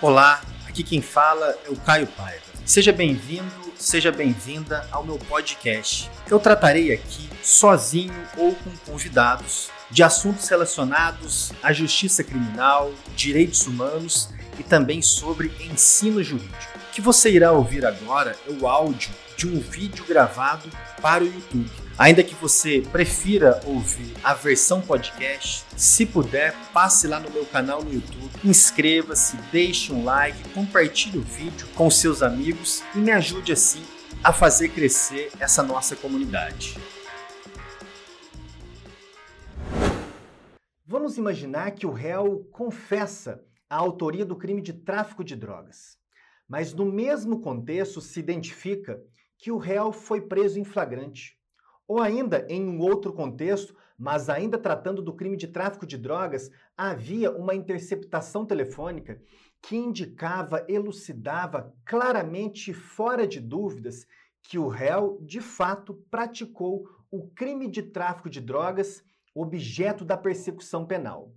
Olá, aqui quem fala é o Caio Paiva. Seja bem-vindo, seja bem-vinda ao meu podcast. Eu tratarei aqui, sozinho ou com convidados, de assuntos relacionados à justiça criminal, direitos humanos e também sobre ensino jurídico. Que você irá ouvir agora é o áudio de um vídeo gravado para o YouTube. Ainda que você prefira ouvir a versão podcast, se puder, passe lá no meu canal no YouTube, inscreva-se, deixe um like, compartilhe o vídeo com seus amigos e me ajude assim a fazer crescer essa nossa comunidade. Vamos imaginar que o réu confessa a autoria do crime de tráfico de drogas, mas no mesmo contexto se identifica que o réu foi preso em flagrante ou ainda, em um outro contexto, mas ainda tratando do crime de tráfico de drogas, havia uma interceptação telefônica que indicava, elucidava claramente, fora de dúvidas, que o réu de fato praticou o crime de tráfico de drogas, objeto da persecução penal.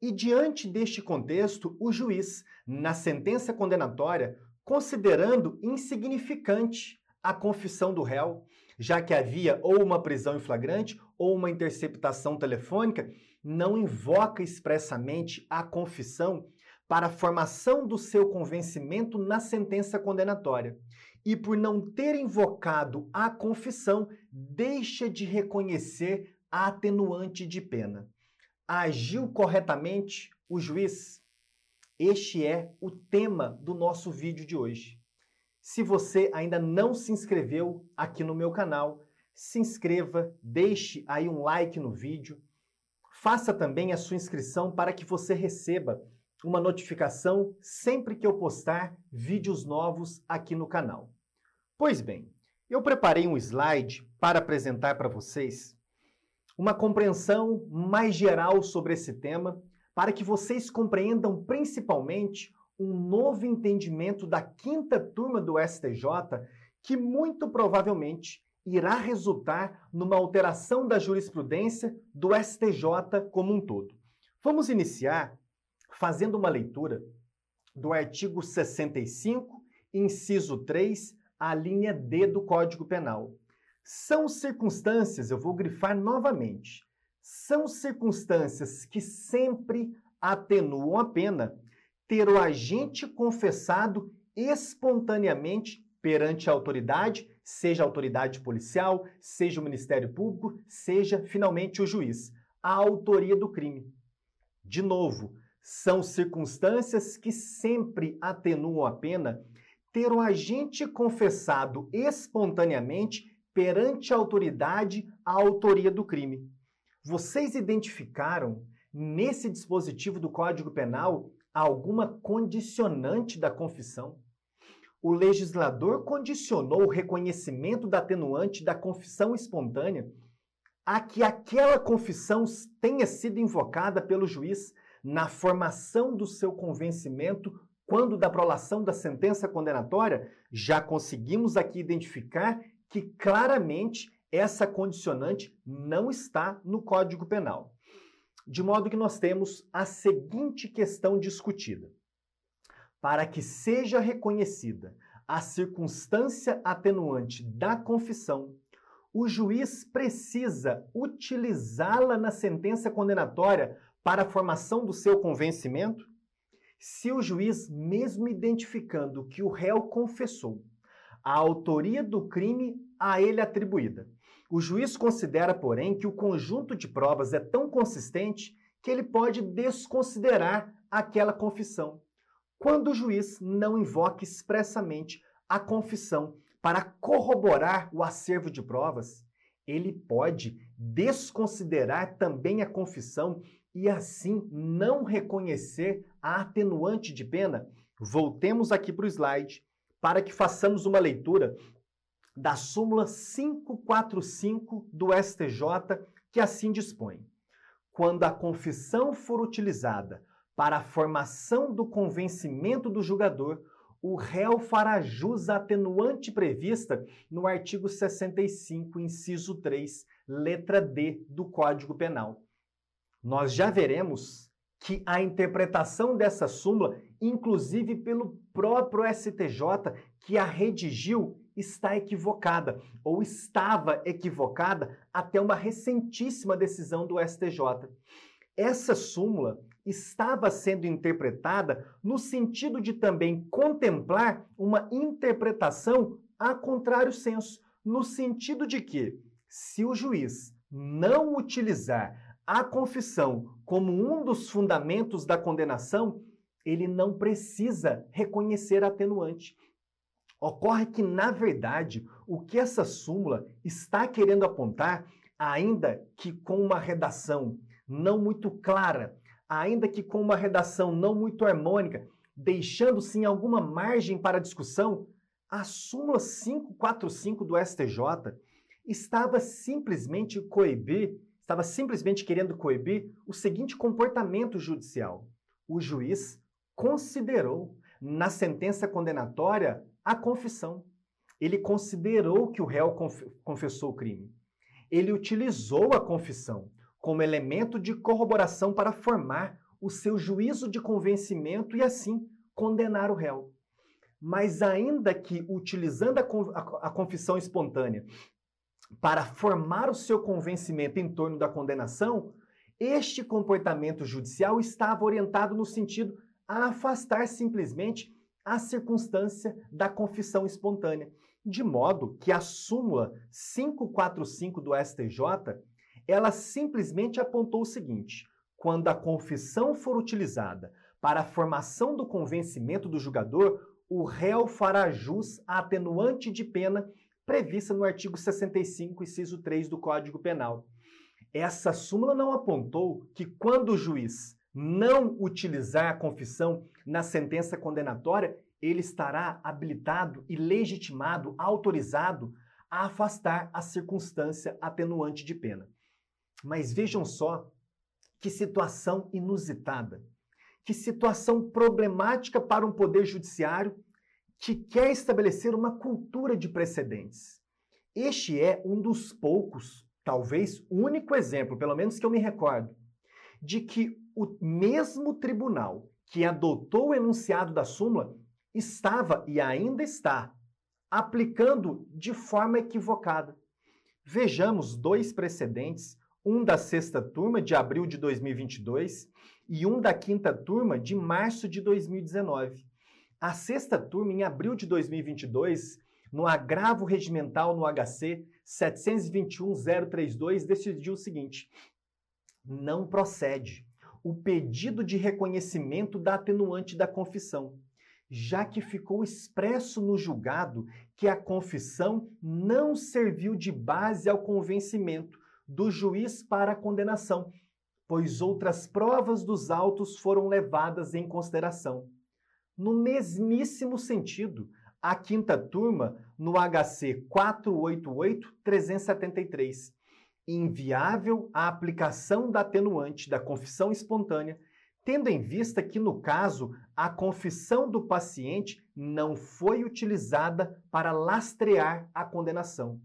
E diante deste contexto, o juiz, na sentença condenatória, considerando insignificante a confissão do réu, já que havia ou uma prisão em flagrante ou uma interceptação telefônica, não invoca expressamente a confissão para a formação do seu convencimento na sentença condenatória. E por não ter invocado a confissão, deixa de reconhecer a atenuante de pena. Agiu corretamente o juiz? Este é o tema do nosso vídeo de hoje. Se você ainda não se inscreveu aqui no meu canal, se inscreva, deixe aí um like no vídeo, faça também a sua inscrição para que você receba uma notificação sempre que eu postar vídeos novos aqui no canal. Pois bem, eu preparei um slide para apresentar para vocês uma compreensão mais geral sobre esse tema, para que vocês compreendam principalmente um novo entendimento da quinta turma do STJ que muito provavelmente irá resultar numa alteração da jurisprudência do STJ como um todo. Vamos iniciar fazendo uma leitura do artigo 65, inciso 3, a linha D do Código Penal. São circunstâncias, eu vou grifar novamente, são circunstâncias que sempre atenuam a pena ter o agente confessado espontaneamente perante a autoridade, seja a autoridade policial, seja o Ministério Público, seja finalmente o juiz, a autoria do crime. De novo, são circunstâncias que sempre atenuam a pena ter o agente confessado espontaneamente perante a autoridade a autoria do crime. Vocês identificaram nesse dispositivo do Código Penal alguma condicionante da confissão. O legislador condicionou o reconhecimento da atenuante da confissão espontânea a que aquela confissão tenha sido invocada pelo juiz na formação do seu convencimento quando da prolação da sentença condenatória, já conseguimos aqui identificar que claramente essa condicionante não está no Código Penal de modo que nós temos a seguinte questão discutida. Para que seja reconhecida a circunstância atenuante da confissão, o juiz precisa utilizá-la na sentença condenatória para a formação do seu convencimento? Se o juiz, mesmo identificando que o réu confessou a autoria do crime a ele atribuída, o juiz considera, porém, que o conjunto de provas é tão consistente que ele pode desconsiderar aquela confissão, quando o juiz não invoca expressamente a confissão. Para corroborar o acervo de provas, ele pode desconsiderar também a confissão e assim não reconhecer a atenuante de pena. Voltemos aqui para o slide para que façamos uma leitura da súmula 545 do STJ, que assim dispõe: quando a confissão for utilizada para a formação do convencimento do julgador, o réu fará jus à atenuante prevista no artigo 65, inciso 3, letra D do Código Penal. Nós já veremos que a interpretação dessa súmula, inclusive pelo próprio STJ que a redigiu, está equivocada ou estava equivocada até uma recentíssima decisão do STJ. Essa súmula estava sendo interpretada no sentido de também contemplar uma interpretação a contrário senso, no sentido de que, se o juiz não utilizar a confissão como um dos fundamentos da condenação, ele não precisa reconhecer atenuante. Ocorre que, na verdade, o que essa súmula está querendo apontar, ainda que com uma redação não muito clara, ainda que com uma redação não muito harmônica, deixando sim alguma margem para discussão, a súmula 545 do STJ estava simplesmente coibir, estava simplesmente querendo coibir o seguinte comportamento judicial. O juiz considerou na sentença condenatória a confissão. Ele considerou que o réu confessou o crime. Ele utilizou a confissão como elemento de corroboração para formar o seu juízo de convencimento e assim condenar o réu. Mas ainda que utilizando a, a, a confissão espontânea para formar o seu convencimento em torno da condenação, este comportamento judicial estava orientado no sentido a afastar simplesmente a circunstância da confissão espontânea, de modo que a súmula 545 do STJ, ela simplesmente apontou o seguinte: quando a confissão for utilizada para a formação do convencimento do julgador, o réu fará jus à atenuante de pena prevista no artigo 65, inciso 3 do Código Penal. Essa súmula não apontou que quando o juiz não utilizar a confissão na sentença condenatória, ele estará habilitado e legitimado, autorizado a afastar a circunstância atenuante de pena. Mas vejam só que situação inusitada, que situação problemática para um poder judiciário que quer estabelecer uma cultura de precedentes. Este é um dos poucos, talvez único exemplo, pelo menos que eu me recordo, de que o mesmo tribunal que adotou o enunciado da súmula estava e ainda está aplicando de forma equivocada. Vejamos dois precedentes, um da sexta turma de abril de 2022 e um da quinta turma de março de 2019. A sexta turma, em abril de 2022, no agravo regimental no HC 721.032, decidiu o seguinte: não procede o pedido de reconhecimento da atenuante da confissão, já que ficou expresso no julgado que a confissão não serviu de base ao convencimento do juiz para a condenação, pois outras provas dos autos foram levadas em consideração. No mesmíssimo sentido, a quinta turma, no HC 488-373, inviável a aplicação da atenuante da confissão espontânea, tendo em vista que, no caso, a confissão do paciente não foi utilizada para lastrear a condenação.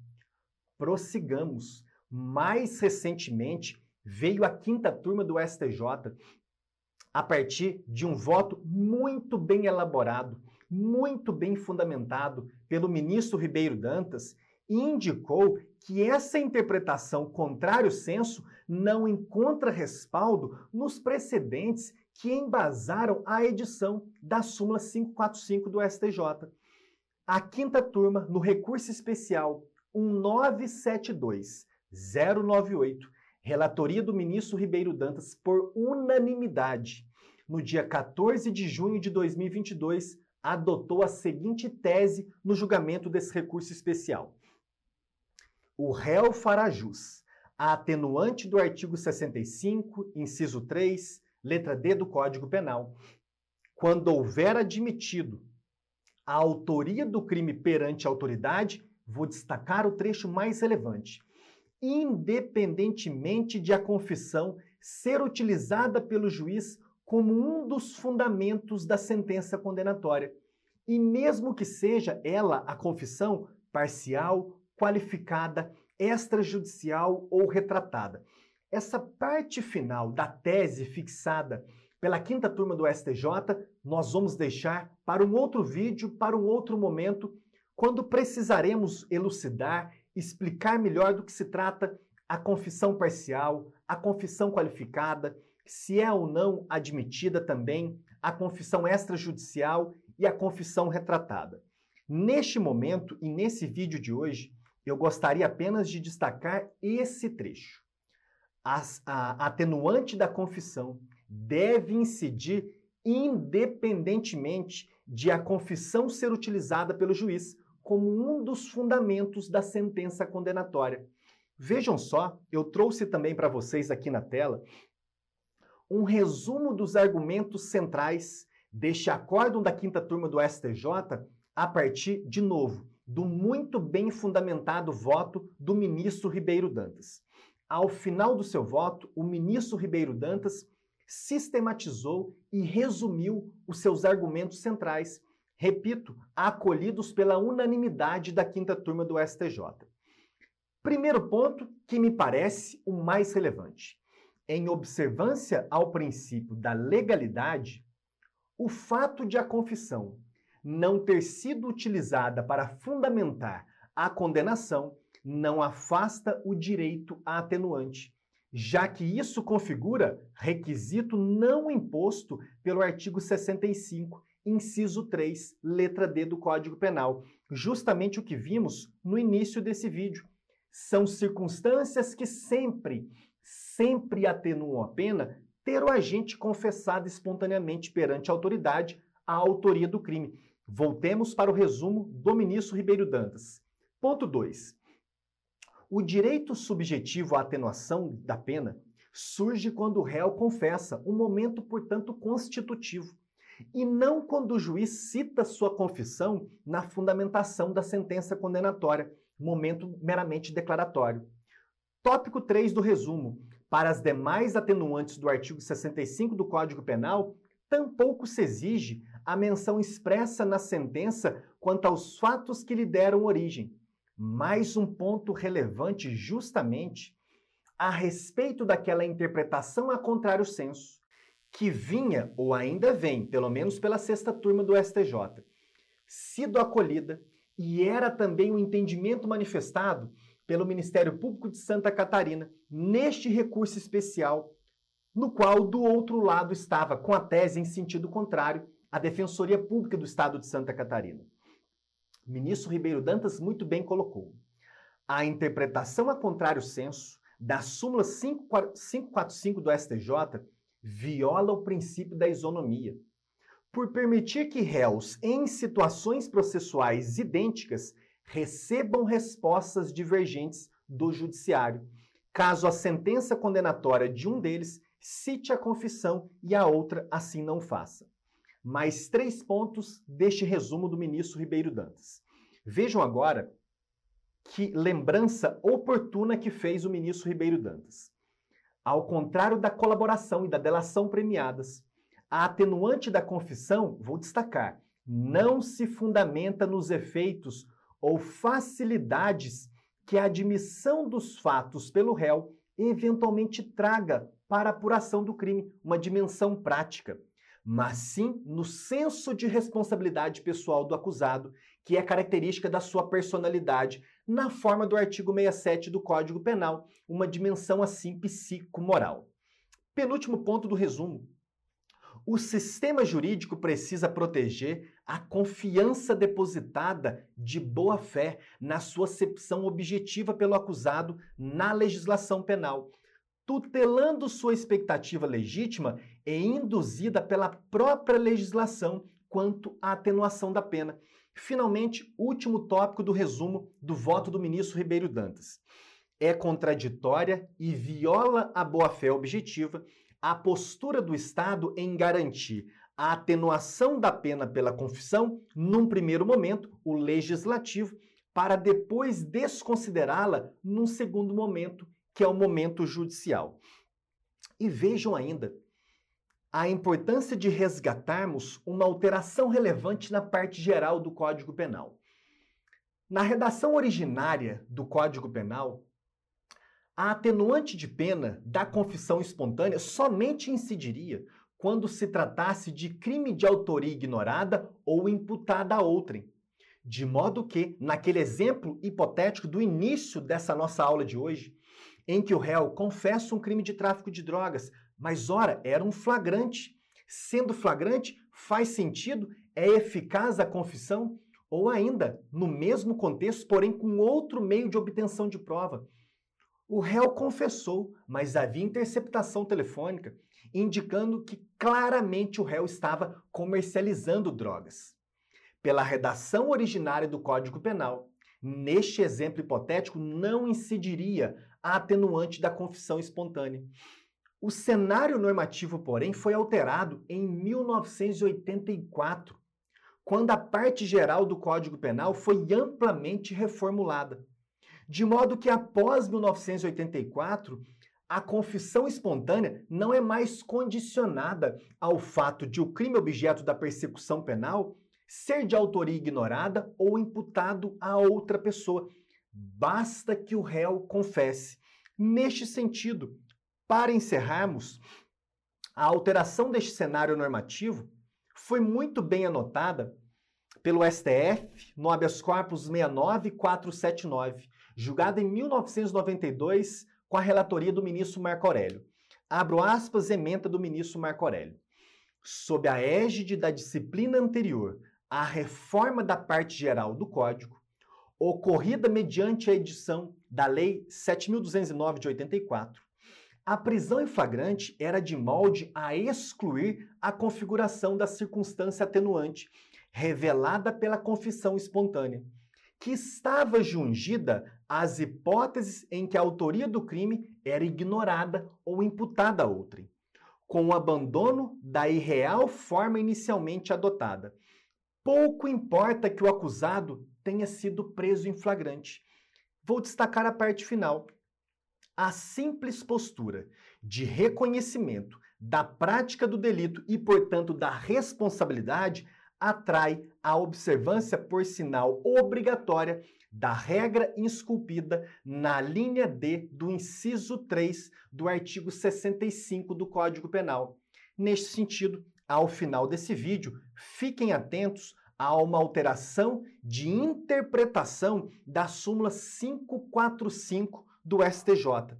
Prossigamos. Mais recentemente, veio a quinta turma do STJ a partir de um voto muito bem elaborado, muito bem fundamentado pelo ministro Ribeiro Dantas, indicou que essa interpretação contrário senso não encontra respaldo nos precedentes que embasaram a edição da súmula 545 do STJ. A quinta turma, no recurso especial 1972 098, relatoria do ministro Ribeiro Dantas por unanimidade, no dia 14 de junho de 2022, adotou a seguinte tese no julgamento desse recurso especial. O réu fará jus. A atenuante do artigo 65, inciso 3, letra D do Código Penal, quando houver admitido a autoria do crime perante a autoridade, vou destacar o trecho mais relevante. Independentemente de a confissão ser utilizada pelo juiz como um dos fundamentos da sentença condenatória. E mesmo que seja ela a confissão parcial, qualificada, extrajudicial ou retratada. Essa parte final da tese fixada pela quinta turma do STJ, nós vamos deixar para um outro vídeo, para um outro momento, quando precisaremos elucidar, explicar melhor do que se trata a confissão parcial, a confissão qualificada, se é ou não admitida também a confissão extrajudicial e a confissão retratada. Neste momento e nesse vídeo de hoje, eu gostaria apenas de destacar esse trecho. As, a atenuante da confissão deve incidir independentemente de a confissão ser utilizada pelo juiz como um dos fundamentos da sentença condenatória. Vejam só, eu trouxe também para vocês aqui na tela um resumo dos argumentos centrais deste acórdão da quinta turma do STJ a partir, de novo, do muito bem fundamentado voto do ministro Ribeiro Dantas. Ao final do seu voto, o ministro Ribeiro Dantas sistematizou e resumiu os seus argumentos centrais, repito, acolhidos pela unanimidade da quinta turma do STJ. Primeiro ponto que me parece o mais relevante. Em observância ao princípio da legalidade, o fato de a confissão não ter sido utilizada para fundamentar a condenação não afasta o direito à atenuante, já que isso configura requisito não imposto pelo artigo 65, inciso 3, letra D do Código Penal, justamente o que vimos no início desse vídeo. São circunstâncias que sempre, sempre atenuam a pena ter o agente confessado espontaneamente perante a autoridade a autoria do crime. Voltemos para o resumo do ministro Ribeiro Dantas. Ponto 2. O direito subjetivo à atenuação da pena surge quando o réu confessa, um momento, portanto, constitutivo, e não quando o juiz cita sua confissão na fundamentação da sentença condenatória, momento meramente declaratório. Tópico 3 do resumo. Para as demais atenuantes do artigo 65 do Código Penal, tampouco se exige a menção expressa na sentença quanto aos fatos que lhe deram origem. Mais um ponto relevante, justamente, a respeito daquela interpretação a contrário senso, que vinha, ou ainda vem, pelo menos pela sexta turma do STJ, sido acolhida e era também o um entendimento manifestado pelo Ministério Público de Santa Catarina neste recurso especial, no qual do outro lado estava, com a tese em sentido contrário, a Defensoria Pública do Estado de Santa Catarina. O ministro Ribeiro Dantas muito bem colocou. A interpretação a contrário senso da súmula 545 do STJ viola o princípio da isonomia, por permitir que réus em situações processuais idênticas recebam respostas divergentes do judiciário, caso a sentença condenatória de um deles cite a confissão e a outra assim não faça mais três pontos deste resumo do ministro Ribeiro Dantas. Vejam agora que lembrança oportuna que fez o ministro Ribeiro Dantas. Ao contrário da colaboração e da delação premiadas, a atenuante da confissão, vou destacar, não se fundamenta nos efeitos ou facilidades que a admissão dos fatos pelo réu eventualmente traga para a apuração do crime, uma dimensão prática mas sim no senso de responsabilidade pessoal do acusado, que é característica da sua personalidade, na forma do artigo 67 do Código Penal, uma dimensão assim psicomoral. Penúltimo ponto do resumo. O sistema jurídico precisa proteger a confiança depositada de boa fé na sua acepção objetiva pelo acusado na legislação penal, tutelando sua expectativa legítima e induzida pela própria legislação quanto à atenuação da pena. Finalmente, último tópico do resumo do voto do ministro Ribeiro Dantas. É contraditória e viola a boa-fé objetiva a postura do Estado em garantir a atenuação da pena pela confissão, num primeiro momento, o legislativo, para depois desconsiderá-la num segundo momento, que é o momento judicial. E vejam ainda a importância de resgatarmos uma alteração relevante na parte geral do Código Penal. Na redação originária do Código Penal, a atenuante de pena da confissão espontânea somente incidiria quando se tratasse de crime de autoria ignorada ou imputada a outrem. De modo que, naquele exemplo hipotético do início dessa nossa aula de hoje, em que o réu confessa um crime de tráfico de drogas, mas ora, era um flagrante. Sendo flagrante, faz sentido? É eficaz a confissão? Ou ainda, no mesmo contexto, porém com outro meio de obtenção de prova. O réu confessou, mas havia interceptação telefônica, indicando que claramente o réu estava comercializando drogas pela redação originária do Código Penal, neste exemplo hipotético não incidiria a atenuante da confissão espontânea. O cenário normativo, porém, foi alterado em 1984, quando a parte geral do Código Penal foi amplamente reformulada. De modo que após 1984, a confissão espontânea não é mais condicionada ao fato de o crime objeto da persecução penal ser de autoria ignorada ou imputado a outra pessoa. Basta que o réu confesse. Neste sentido, para encerrarmos, a alteração deste cenário normativo foi muito bem anotada pelo STF no habeas corpus 69479, julgado em 1992 com a relatoria do ministro Marco Aurélio. Abro aspas, emenda do ministro Marco Aurélio. Sob a égide da disciplina anterior, a reforma da parte geral do Código, ocorrida mediante a edição da Lei 7.209 de 84, a prisão em flagrante era de molde a excluir a configuração da circunstância atenuante revelada pela confissão espontânea, que estava jungida às hipóteses em que a autoria do crime era ignorada ou imputada a outrem, com o abandono da irreal forma inicialmente adotada. Pouco importa que o acusado tenha sido preso em flagrante. Vou destacar a parte final. A simples postura de reconhecimento da prática do delito e, portanto, da responsabilidade atrai a observância por sinal obrigatória da regra esculpida na linha D do inciso 3 do artigo 65 do Código Penal. Neste sentido, ao final desse vídeo, fiquem atentos a uma alteração de interpretação da súmula 545 do STJ.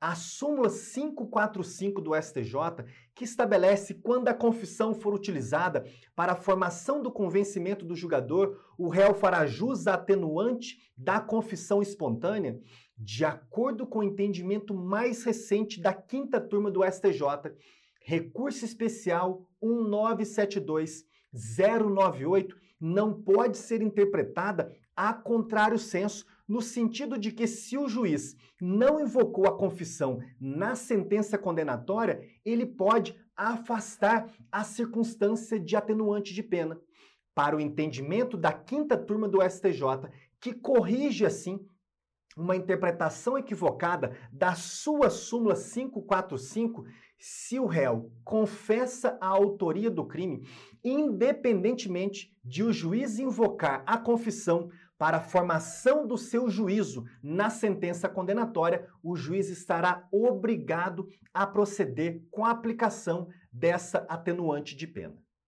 A súmula 545 do STJ, que estabelece quando a confissão for utilizada para a formação do convencimento do julgador, o réu fará jus atenuante da confissão espontânea, de acordo com o entendimento mais recente da quinta turma do STJ, recurso especial 1972 098 não pode ser interpretada a contrário senso, no sentido de que se o juiz não invocou a confissão na sentença condenatória, ele pode afastar a circunstância de atenuante de pena. Para o entendimento da quinta turma do STJ, que corrige assim uma interpretação equivocada da sua súmula 545, se o réu confessa a autoria do crime, independentemente de o juiz invocar a confissão para a formação do seu juízo na sentença condenatória, o juiz estará obrigado a proceder com a aplicação dessa atenuante de pena.